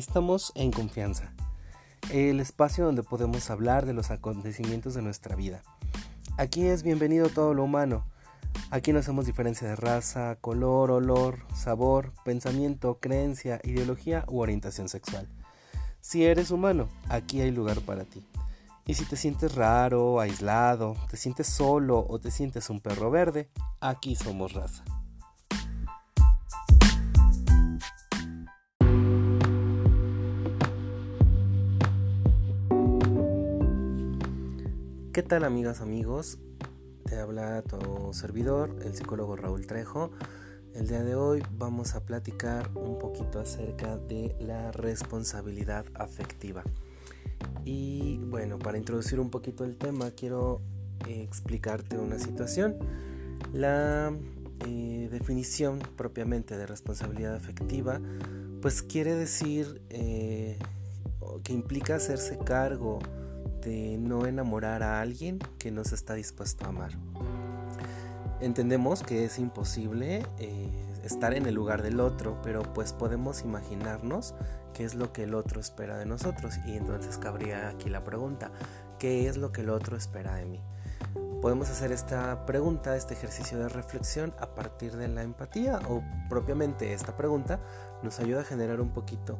Estamos en confianza, el espacio donde podemos hablar de los acontecimientos de nuestra vida. Aquí es bienvenido todo lo humano. Aquí no hacemos diferencia de raza, color, olor, sabor, pensamiento, creencia, ideología u orientación sexual. Si eres humano, aquí hay lugar para ti. Y si te sientes raro, aislado, te sientes solo o te sientes un perro verde, aquí somos raza. ¿Qué tal amigas, amigos? Te habla tu servidor, el psicólogo Raúl Trejo. El día de hoy vamos a platicar un poquito acerca de la responsabilidad afectiva. Y bueno, para introducir un poquito el tema, quiero eh, explicarte una situación. La eh, definición propiamente de responsabilidad afectiva, pues quiere decir eh, que implica hacerse cargo de no enamorar a alguien que no se está dispuesto a amar. Entendemos que es imposible eh, estar en el lugar del otro, pero pues podemos imaginarnos qué es lo que el otro espera de nosotros. Y entonces cabría aquí la pregunta, ¿qué es lo que el otro espera de mí? Podemos hacer esta pregunta, este ejercicio de reflexión a partir de la empatía o propiamente esta pregunta nos ayuda a generar un poquito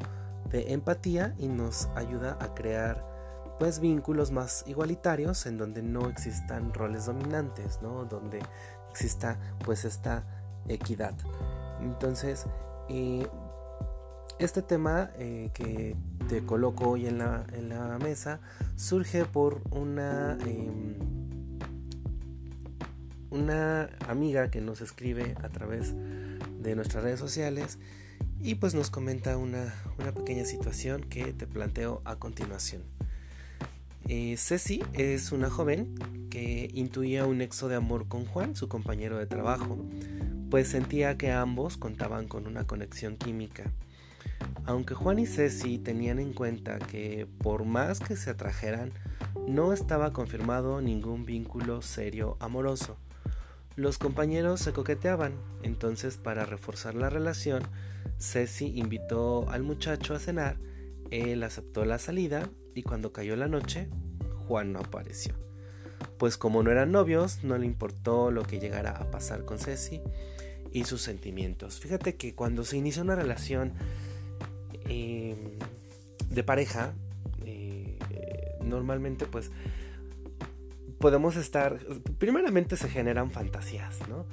de empatía y nos ayuda a crear pues vínculos más igualitarios en donde no existan roles dominantes, ¿no? Donde exista pues esta equidad. Entonces, eh, este tema eh, que te coloco hoy en la, en la mesa surge por una, em, una amiga que nos escribe a través de nuestras redes sociales y pues nos comenta una, una pequeña situación que te planteo a continuación. Eh, Ceci es una joven que intuía un nexo de amor con Juan, su compañero de trabajo, pues sentía que ambos contaban con una conexión química. Aunque Juan y Ceci tenían en cuenta que por más que se atrajeran, no estaba confirmado ningún vínculo serio amoroso. Los compañeros se coqueteaban, entonces para reforzar la relación, Ceci invitó al muchacho a cenar, él aceptó la salida y cuando cayó la noche, Juan no apareció. Pues como no eran novios, no le importó lo que llegara a pasar con Ceci y sus sentimientos. Fíjate que cuando se inicia una relación em, de pareja, eh, normalmente pues podemos estar, primeramente se generan fantasías, ¿no?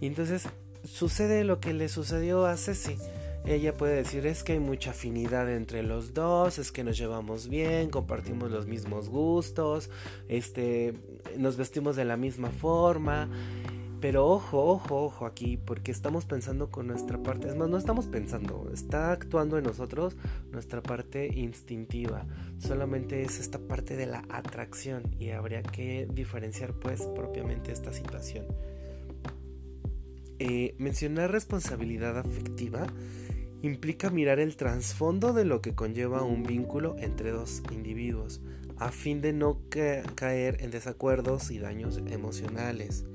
Y entonces sucede lo que le sucedió a Ceci ella puede decir es que hay mucha afinidad entre los dos, es que nos llevamos bien, compartimos los mismos gustos, este, nos vestimos de la misma forma. Pero ojo, ojo, ojo aquí, porque estamos pensando con nuestra parte, es más, no estamos pensando, está actuando en nosotros nuestra parte instintiva, solamente es esta parte de la atracción y habría que diferenciar pues propiamente esta situación. Eh, mencionar responsabilidad afectiva implica mirar el trasfondo de lo que conlleva un vínculo entre dos individuos, a fin de no caer en desacuerdos y daños emocionales.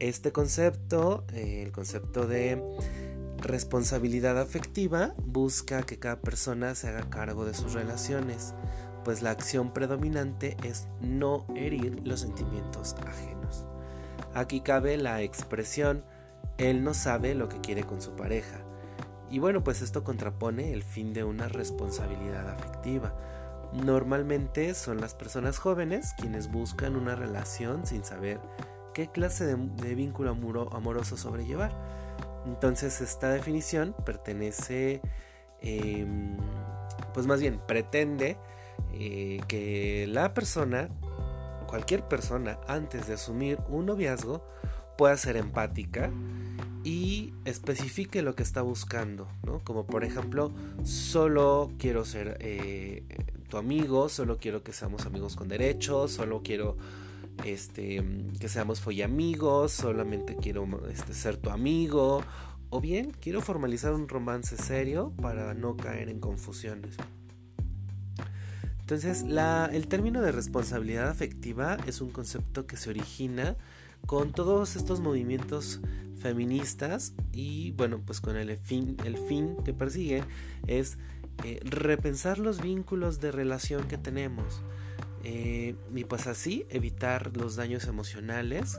Este concepto, eh, el concepto de responsabilidad afectiva, busca que cada persona se haga cargo de sus relaciones, pues la acción predominante es no herir los sentimientos ajenos. Aquí cabe la expresión, él no sabe lo que quiere con su pareja y bueno, pues esto contrapone el fin de una responsabilidad afectiva. Normalmente son las personas jóvenes quienes buscan una relación sin saber qué clase de, vínculo amoroso sobrellevar. Entonces esta definición pertenece, em, pues más bien pretende eh, que la persona, cualquier persona, antes de asumir un noviazgo, pueda ser empática, y especifique lo que está buscando, ¿no? Como por ejemplo, solo quiero ser eh, tu amigo, solo quiero que seamos amigos con derechos, solo quiero este, que seamos amigos, solamente quiero este, ser tu amigo, o bien quiero formalizar un romance serio para no caer en confusiones. Entonces, el término de responsabilidad afectiva es un concepto que se origina con todos estos movimientos feministas y bueno pues con el fin, el fin que persigue es eh, repensar los vínculos de relación que tenemos. Eh, y pues así evitar los daños emocionales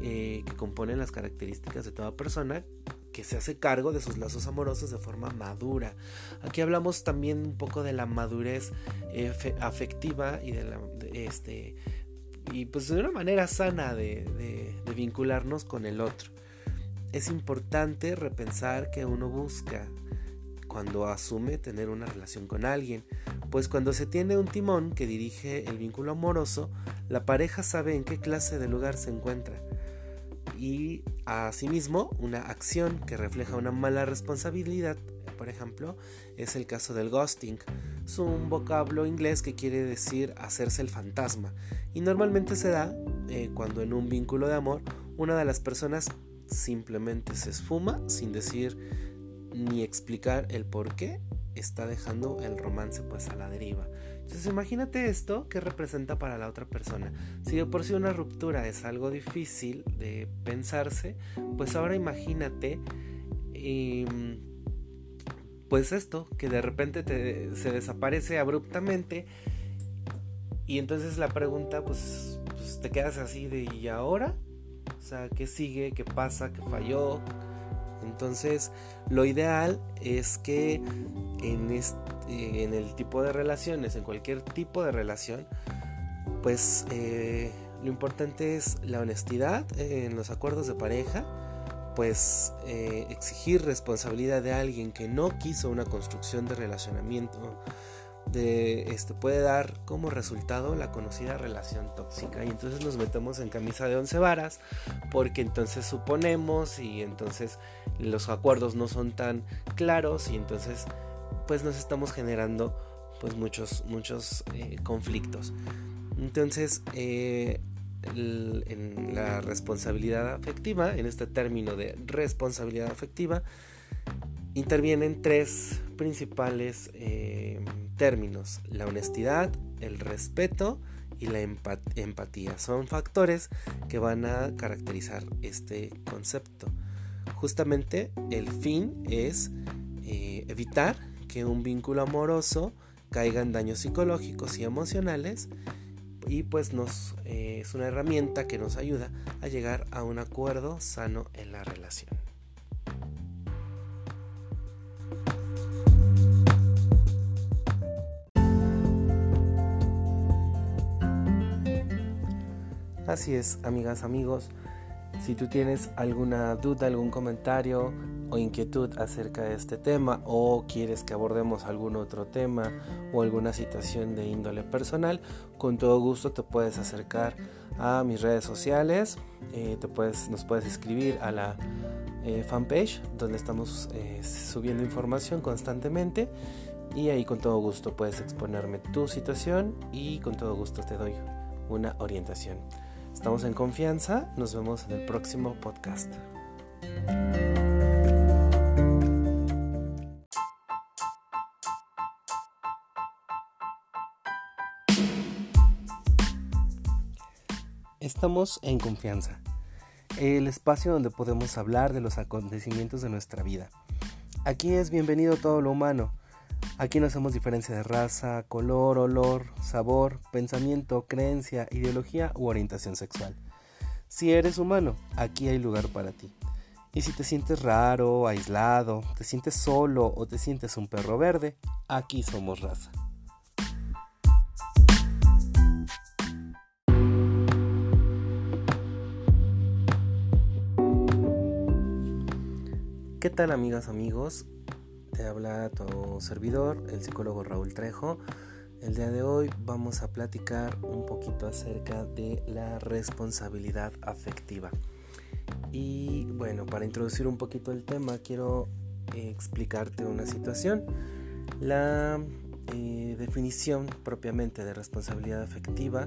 que componen las características de toda persona que se hace cargo de sus lazos amorosos de forma madura. Aquí hablamos también un poco de la madurez afectiva y de la este y pues de una manera sana de vincularnos con el otro es importante repensar que uno busca cuando asume tener una relación con alguien, pues cuando se tiene un timón que dirige el vínculo amoroso, la pareja sabe en qué clase de lugar se encuentra. Y asimismo, una acción que refleja una mala responsabilidad, por ejemplo, es el caso del ghosting. Es un vocablo inglés que quiere decir hacerse el fantasma y normalmente se da eh, cuando en un vínculo de amor una de las personas simplemente se esfuma sin decir ni explicar el por qué está dejando el romance pues a la deriva. Entonces imagínate esto que representa para la otra persona. Si de por sí una ruptura es algo difícil de pensarse, pues ahora imagínate em, pues esto, que de repente se desaparece abruptamente y entonces la pregunta pues, pues te quedas así de ¿y ahora? O sea, ¿qué sigue? ¿Qué pasa? ¿Qué falló? Entonces, lo ideal es que en, este, en el tipo de relaciones, en cualquier tipo de relación, pues eh, lo importante es la honestidad en los acuerdos de pareja, pues exigir responsabilidad de alguien que no quiso una construcción de relacionamiento de este puede dar como resultado la conocida relación tóxica. Y entonces nos metemos en camisa de once varas porque entonces suponemos y entonces los acuerdos no son tan claros y entonces pues nos estamos generando pues muchos muchos eh, conflictos. Entonces eh, en la responsabilidad afectiva en este término de responsabilidad afectiva intervienen tres principales eh, términos, la honestidad, el respeto y la empatía. Son factores que van a caracterizar este concepto. Justamente el fin es eh, evitar que un vínculo amoroso caiga en daños psicológicos y emocionales y pues nos eh, es una herramienta que nos ayuda a llegar a un acuerdo sano en la relación. Así es, amigas, amigos. Si tú tienes alguna duda, algún comentario o inquietud acerca de este tema o quieres que abordemos algún otro tema o alguna situación de índole personal, con todo gusto te puedes acercar a mis redes sociales, eh, te puedes, nos puedes escribir a la eh, fanpage donde estamos eh, subiendo información constantemente y ahí con todo gusto puedes exponerme tu situación y con todo gusto te doy una orientación. Estamos en confianza, nos vemos en el próximo podcast. Estamos en confianza, el espacio donde podemos hablar de los acontecimientos de nuestra vida. Aquí es bienvenido todo lo humano Aquí no hacemos diferencia de raza, color, olor, sabor, pensamiento, creencia, ideología u orientación sexual. Si eres humano, aquí hay lugar para ti. Y si te sientes raro, aislado, te sientes solo o te sientes un perro verde, aquí somos raza. ¿Qué tal amigas, amigos? Habla tu servidor, el psicólogo Raúl Trejo. El día de hoy vamos a platicar un poquito acerca de la responsabilidad afectiva. Y bueno, para introducir un poquito el tema, quiero eh, explicarte una situación. La eh, definición propiamente de responsabilidad afectiva,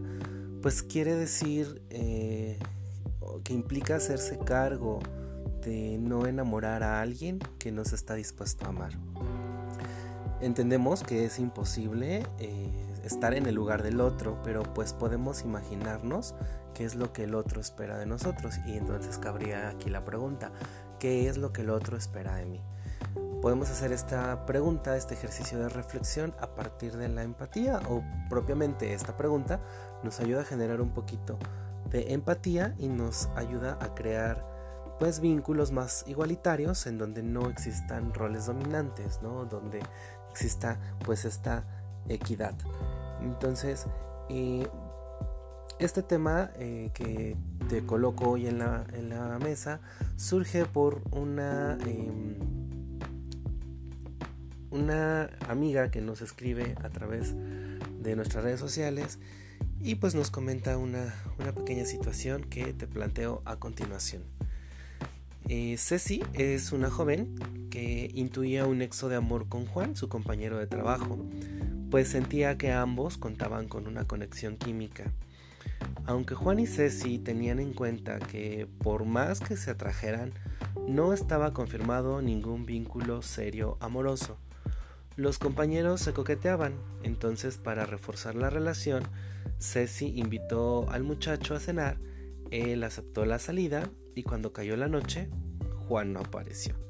pues quiere decir eh, que implica hacerse cargo de no enamorar a alguien que no se está dispuesto a amar. Entendemos que es imposible eh, estar en el lugar del otro, pero pues podemos imaginarnos qué es lo que el otro espera de nosotros y entonces cabría aquí la pregunta, ¿qué es lo que el otro espera de mí? podemos hacer esta pregunta, este ejercicio de reflexión a partir de la empatía o propiamente esta pregunta nos ayuda a generar un poquito de empatía y nos ayuda a crear pues vínculos más igualitarios en donde no existan roles dominantes, ¿no? Donde exista pues esta equidad. Entonces, eh, este tema eh, que te coloco hoy en la, en la mesa surge por una, em, una amiga que nos escribe a través de nuestras redes sociales y pues nos comenta una, una pequeña situación que te planteo a continuación. Eh, Ceci es una joven que intuía un nexo de amor con Juan, su compañero de trabajo, pues sentía que ambos contaban con una conexión química. Aunque Juan y Ceci tenían en cuenta que por más que se atrajeran, no estaba confirmado ningún vínculo serio amoroso. Los compañeros se coqueteaban, entonces para reforzar la relación, Ceci invitó al muchacho a cenar, él aceptó la salida y cuando cayó la noche, Juan no apareció.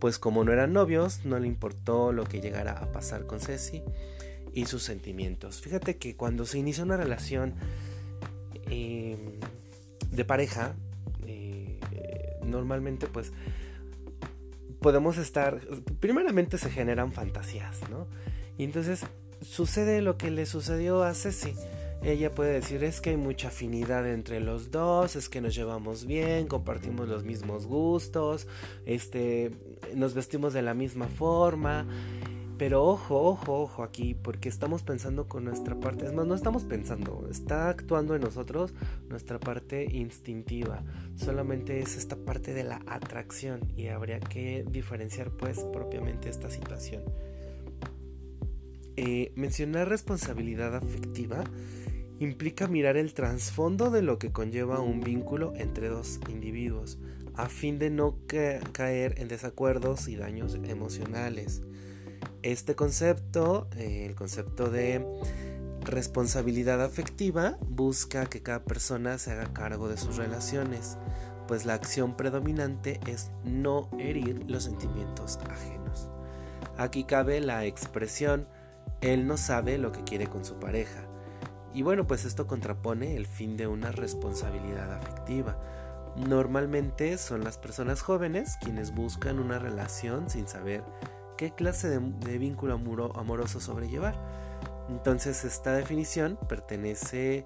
Pues como no eran novios, no le importó lo que llegara a pasar con Ceci y sus sentimientos. Fíjate que cuando se inicia una relación Em, de pareja, eh, normalmente pues podemos estar, primeramente se generan fantasías, ¿no? Y entonces sucede lo que le sucedió a Ceci. Ella puede decir es que hay mucha afinidad entre los dos, es que nos llevamos bien, compartimos los mismos gustos, este, nos vestimos de la misma forma pero ojo, ojo, ojo aquí, porque estamos pensando con nuestra parte, es más, no estamos pensando, está actuando en nosotros nuestra parte instintiva, solamente es esta parte de la atracción y habría que diferenciar pues propiamente esta situación. Eh, mencionar responsabilidad afectiva implica mirar el trasfondo de lo que conlleva un vínculo entre dos individuos, a fin de no caer en desacuerdos y daños emocionales. Este concepto, eh, el concepto de responsabilidad afectiva, busca que cada persona se haga cargo de sus relaciones, pues la acción predominante es no herir los sentimientos ajenos. Aquí cabe la expresión él no sabe lo que quiere con su pareja. Y bueno, pues esto contrapone el fin de una responsabilidad afectiva. Normalmente son las personas jóvenes quienes buscan una relación sin saber qué clase de, vínculo amoroso sobrellevar. Entonces esta definición pertenece,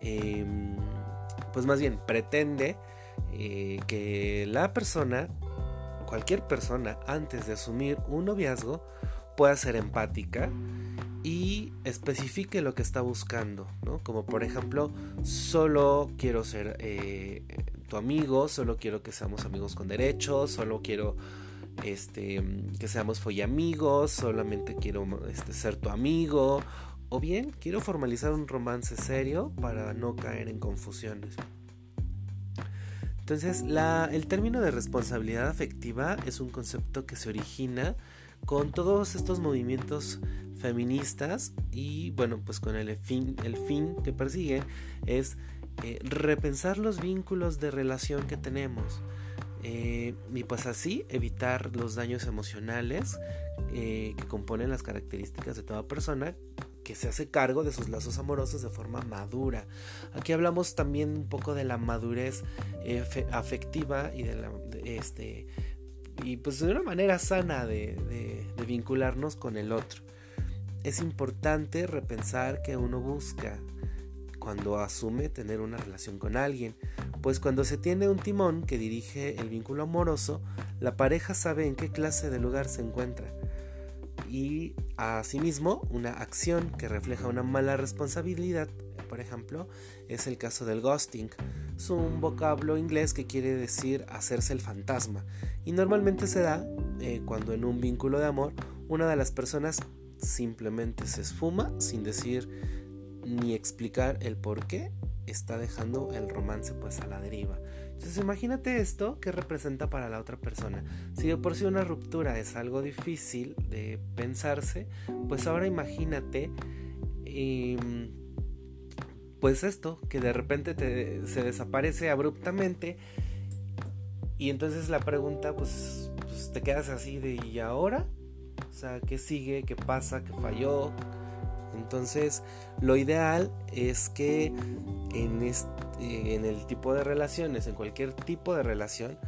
em, pues más bien pretende eh, que la persona, cualquier persona, antes de asumir un noviazgo, pueda ser empática y especifique lo que está buscando, ¿no? Como por ejemplo, solo quiero ser eh, tu amigo, solo quiero que seamos amigos con derechos, solo quiero este, que seamos amigos, solamente quiero este, ser tu amigo, o bien quiero formalizar un romance serio para no caer en confusiones. Entonces, el término de responsabilidad afectiva es un concepto que se origina con todos estos movimientos feministas y bueno, pues con el fin, el fin que persigue es eh, repensar los vínculos de relación que tenemos. Eh, y pues así evitar los daños emocionales eh, que componen las características de toda persona que se hace cargo de sus lazos amorosos de forma madura. Aquí hablamos también un poco de la madurez eh, afectiva y de la este y pues de una manera sana de vincularnos con el otro. Es importante repensar que uno busca cuando asume tener una relación con alguien, pues cuando se tiene un timón que dirige el vínculo amoroso, la pareja sabe en qué clase de lugar se encuentra. Y asimismo, una acción que refleja una mala responsabilidad, por ejemplo, es el caso del ghosting. Es un vocablo inglés que quiere decir hacerse el fantasma y normalmente se da eh, cuando en un vínculo de amor una de las personas simplemente se esfuma sin decir ni explicar el por qué está dejando el romance pues a la deriva. Entonces imagínate esto que representa para la otra persona. Si de por sí una ruptura es algo difícil de pensarse, pues ahora imagínate em, pues esto, que de repente se desaparece abruptamente Y entonces la pregunta, pues, pues te quedas así de ¿y ahora? O sea, ¿qué sigue? ¿Qué pasa? ¿Qué falló? Entonces, lo ideal es que en, este, en el tipo de relaciones, en cualquier tipo de relación,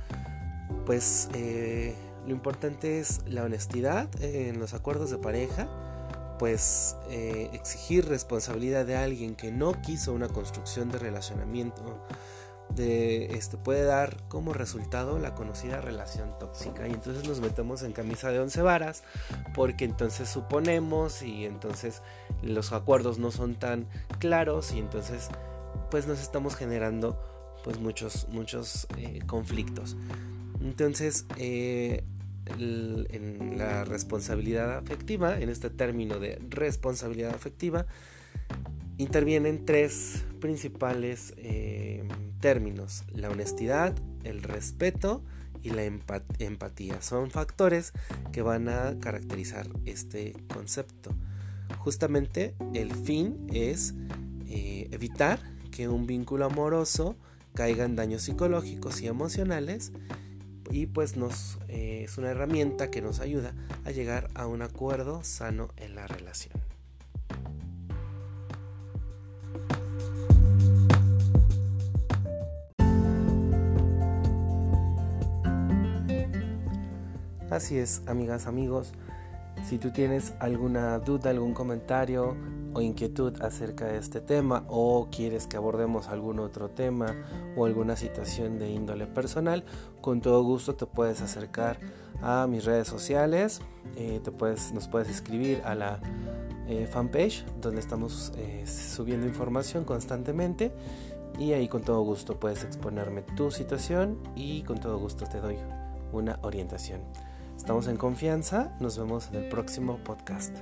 pues eh, lo importante es la honestidad en los acuerdos de pareja, pues eh, exigir responsabilidad de alguien que no quiso una construcción de relacionamiento de este puede dar como resultado la conocida relación tóxica. Y entonces nos metemos en camisa de once varas porque entonces suponemos y entonces los acuerdos no son tan claros y entonces pues nos estamos generando pues muchos muchos eh, conflictos. Entonces eh, en la responsabilidad afectiva en este término de responsabilidad afectiva intervienen tres principales eh, términos, la honestidad, el respeto y la empatía. Son factores que van a caracterizar este concepto. Justamente el fin es eh, evitar que un vínculo amoroso caiga en daños psicológicos y emocionales y pues nos eh, es una herramienta que nos ayuda a llegar a un acuerdo sano en la relación. Así es, amigas, amigos. Si tú tienes alguna duda, algún comentario o inquietud acerca de este tema o quieres que abordemos algún otro tema o alguna situación de índole personal, con todo gusto te puedes acercar a mis redes sociales, eh, te puedes, nos puedes escribir a la eh, fanpage donde estamos eh, subiendo información constantemente y ahí con todo gusto puedes exponerme tu situación y con todo gusto te doy una orientación. Estamos en confianza. Nos vemos en el próximo podcast.